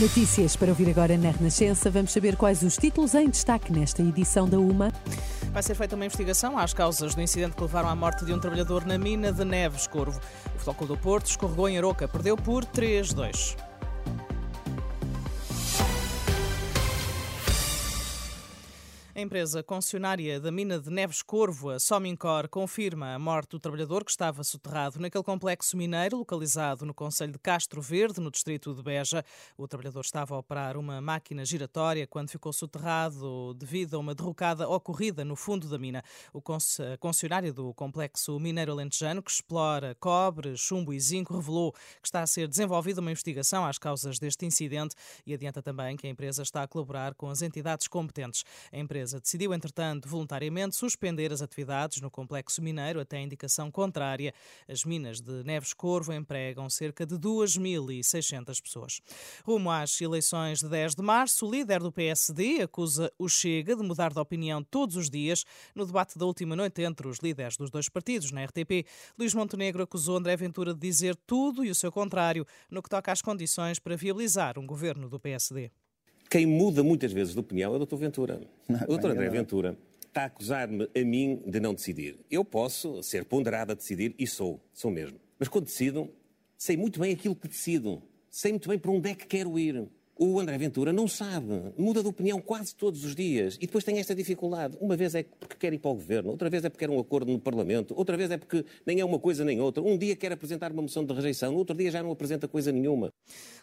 Notícias para ouvir agora na Renascença. Vamos saber quais os títulos em destaque nesta edição da UMA. Vai ser feita uma investigação às causas do incidente que levaram à morte de um trabalhador na mina de Neves Corvo. O Futebol do Porto escorregou em Aroca, perdeu por 3-2. A empresa concessionária da mina de Neves Corvo, a Somincor, confirma a morte do trabalhador que estava soterrado naquele complexo mineiro localizado no Conselho de Castro Verde, no distrito de Beja. O trabalhador estava a operar uma máquina giratória quando ficou soterrado devido a uma derrocada ocorrida no fundo da mina. O concessionário do complexo mineiro alentejano, que explora cobre, chumbo e zinco, revelou que está a ser desenvolvida uma investigação às causas deste incidente e adianta também que a empresa está a colaborar com as entidades competentes. A empresa empresa decidiu, entretanto, voluntariamente suspender as atividades no complexo mineiro até indicação contrária. As minas de Neves Corvo empregam cerca de 2.600 pessoas. Rumo às eleições de 10 de março, o líder do PSD acusa o Chega de mudar de opinião todos os dias. No debate da última noite entre os líderes dos dois partidos na RTP, Luís Montenegro acusou André Ventura de dizer tudo e o seu contrário no que toca às condições para viabilizar um governo do PSD. Quem muda muitas vezes de opinião é o Dr. Ventura. Não, o Dr. André Ventura está a acusar-me a mim de não decidir. Eu posso ser ponderado a decidir e sou, sou mesmo. Mas quando decido, sei muito bem aquilo que decido. Sei muito bem para onde é que quero ir. O André Ventura não sabe, muda de opinião quase todos os dias e depois tem esta dificuldade. Uma vez é porque quer ir para o governo, outra vez é porque quer um acordo no Parlamento, outra vez é porque nem é uma coisa nem outra. Um dia quer apresentar uma moção de rejeição, no outro dia já não apresenta coisa nenhuma.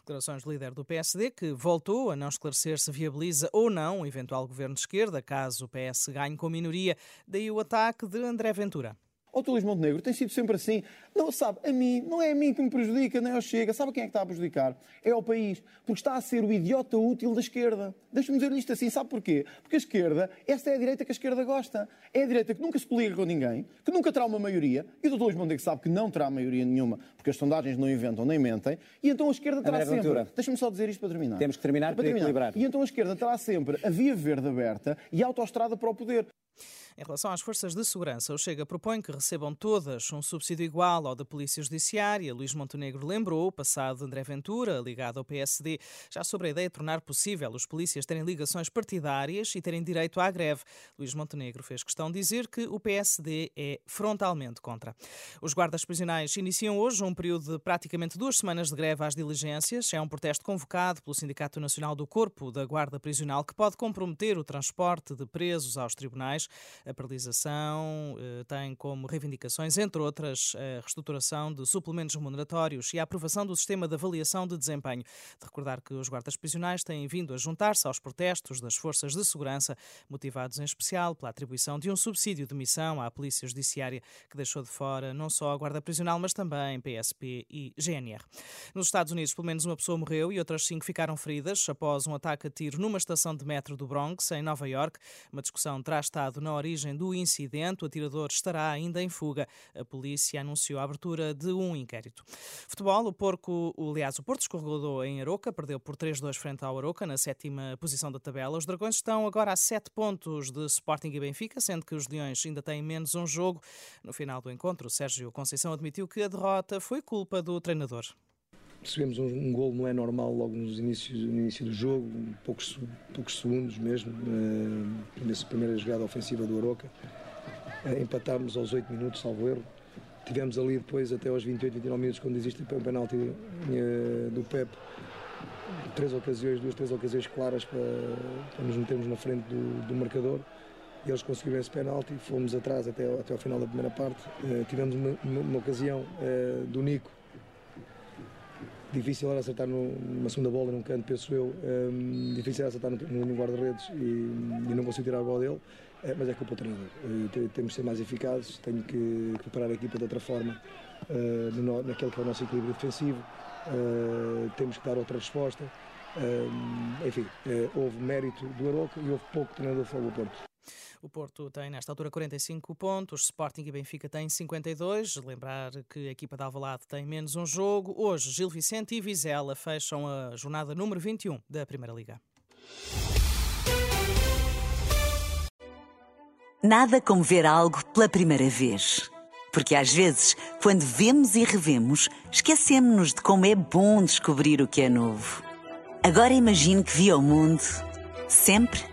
Declarações do líder do PSD que voltou a não esclarecer se viabiliza ou não um eventual governo de esquerda, caso o PS ganhe com minoria. Daí o ataque de André Ventura. O Dr. Luís Montenegro tem sido sempre assim. Não, sabe, a mim, não é a mim que me prejudica, nem ao Chega. Sabe quem é que está a prejudicar? É ao país. Porque está a ser o idiota útil da esquerda. Deixa-me dizer isto assim. Sabe porquê? Porque a esquerda, esta é a direita que a esquerda gosta. É a direita que nunca se coliga com ninguém, que nunca terá uma maioria. E o Dr. Luís Montenegro sabe que não terá maioria nenhuma, porque as sondagens não inventam nem mentem. E então a esquerda terá André sempre... Deixa-me só dizer isto para terminar. Temos que terminar para, para terminar. equilibrar. E então a esquerda terá sempre a via verde aberta e a autoestrada para o poder. Em relação às forças de segurança, o Chega propõe que recebam todas um subsídio igual ao da Polícia Judiciária. Luís Montenegro lembrou o passado de André Ventura, ligado ao PSD, já sobre a ideia de tornar possível os polícias terem ligações partidárias e terem direito à greve. Luís Montenegro fez questão de dizer que o PSD é frontalmente contra. Os guardas prisionais iniciam hoje um período de praticamente duas semanas de greve às diligências. É um protesto convocado pelo Sindicato Nacional do Corpo da Guarda Prisional que pode comprometer o transporte de presos aos tribunais. A paralisação eh, tem como reivindicações, entre outras, a reestruturação de suplementos remuneratórios e a aprovação do sistema de avaliação de desempenho. De recordar que os guardas prisionais têm vindo a juntar-se aos protestos das forças de segurança, motivados em especial pela atribuição de um subsídio de missão à Polícia Judiciária, que deixou de fora não só a Guarda Prisional, mas também PSP e GNR. Nos Estados Unidos, pelo menos uma pessoa morreu e outras cinco ficaram feridas após um ataque a tiro numa estação de metro do Bronx, em Nova York. Uma discussão terá estado na origem origem do incidente. O atirador estará ainda em fuga. A polícia anunciou a abertura de um inquérito. Futebol, o Porco, aliás, o Porto escorregou em Aroca, perdeu por 3-2 frente ao Aroca, na sétima posição da tabela. Os Dragões estão agora a 7 pontos de Sporting e Benfica, sendo que os Leões ainda têm menos um jogo. No final do encontro, Sérgio Conceição admitiu que a derrota foi culpa do treinador recebemos um, um gol não é normal logo nos inícios, no início do jogo, poucos, poucos segundos mesmo, uh, nessa primeira jogada ofensiva do Aroca. Uh, empatámos aos 8 minutos, salvo erro. Tivemos ali depois até aos 28, 29 minutos, quando existe o penalti uh, do Pep, três ocasiões, duas, três ocasiões claras para, para nos metermos na frente do, do marcador. E eles conseguiram esse penalti, fomos atrás até, até ao final da primeira parte. Uh, tivemos uma, uma, uma ocasião do Nico, difícil era acertar numa segunda bola num canto, penso eu. Um, difícil era acertar no, no guarda-redes e, e, não consigo tirar a bola dele. É, mas é culpa do treinador. Uh, temos de ser mais eficazes, tenho que preparar a equipa de outra forma uh, no, naquele que é o nosso equilíbrio defensivo, uh, temos que dar outra resposta. Uh, enfim, houve mérito do Aroca e houve pouco treinador do Porto. O Porto tem, nesta altura, 45 pontos, Sporting e Benfica têm 52. Lembrar que a equipa de Alvalade tem menos um jogo. Hoje, Gil Vicente e Vizela fecham a jornada número 21 da Primeira Liga. Nada como ver algo pela primeira vez. Porque às vezes, quando vemos e revemos, esquecemos-nos de como é bom descobrir o que é novo. Agora imagine que viu o mundo sempre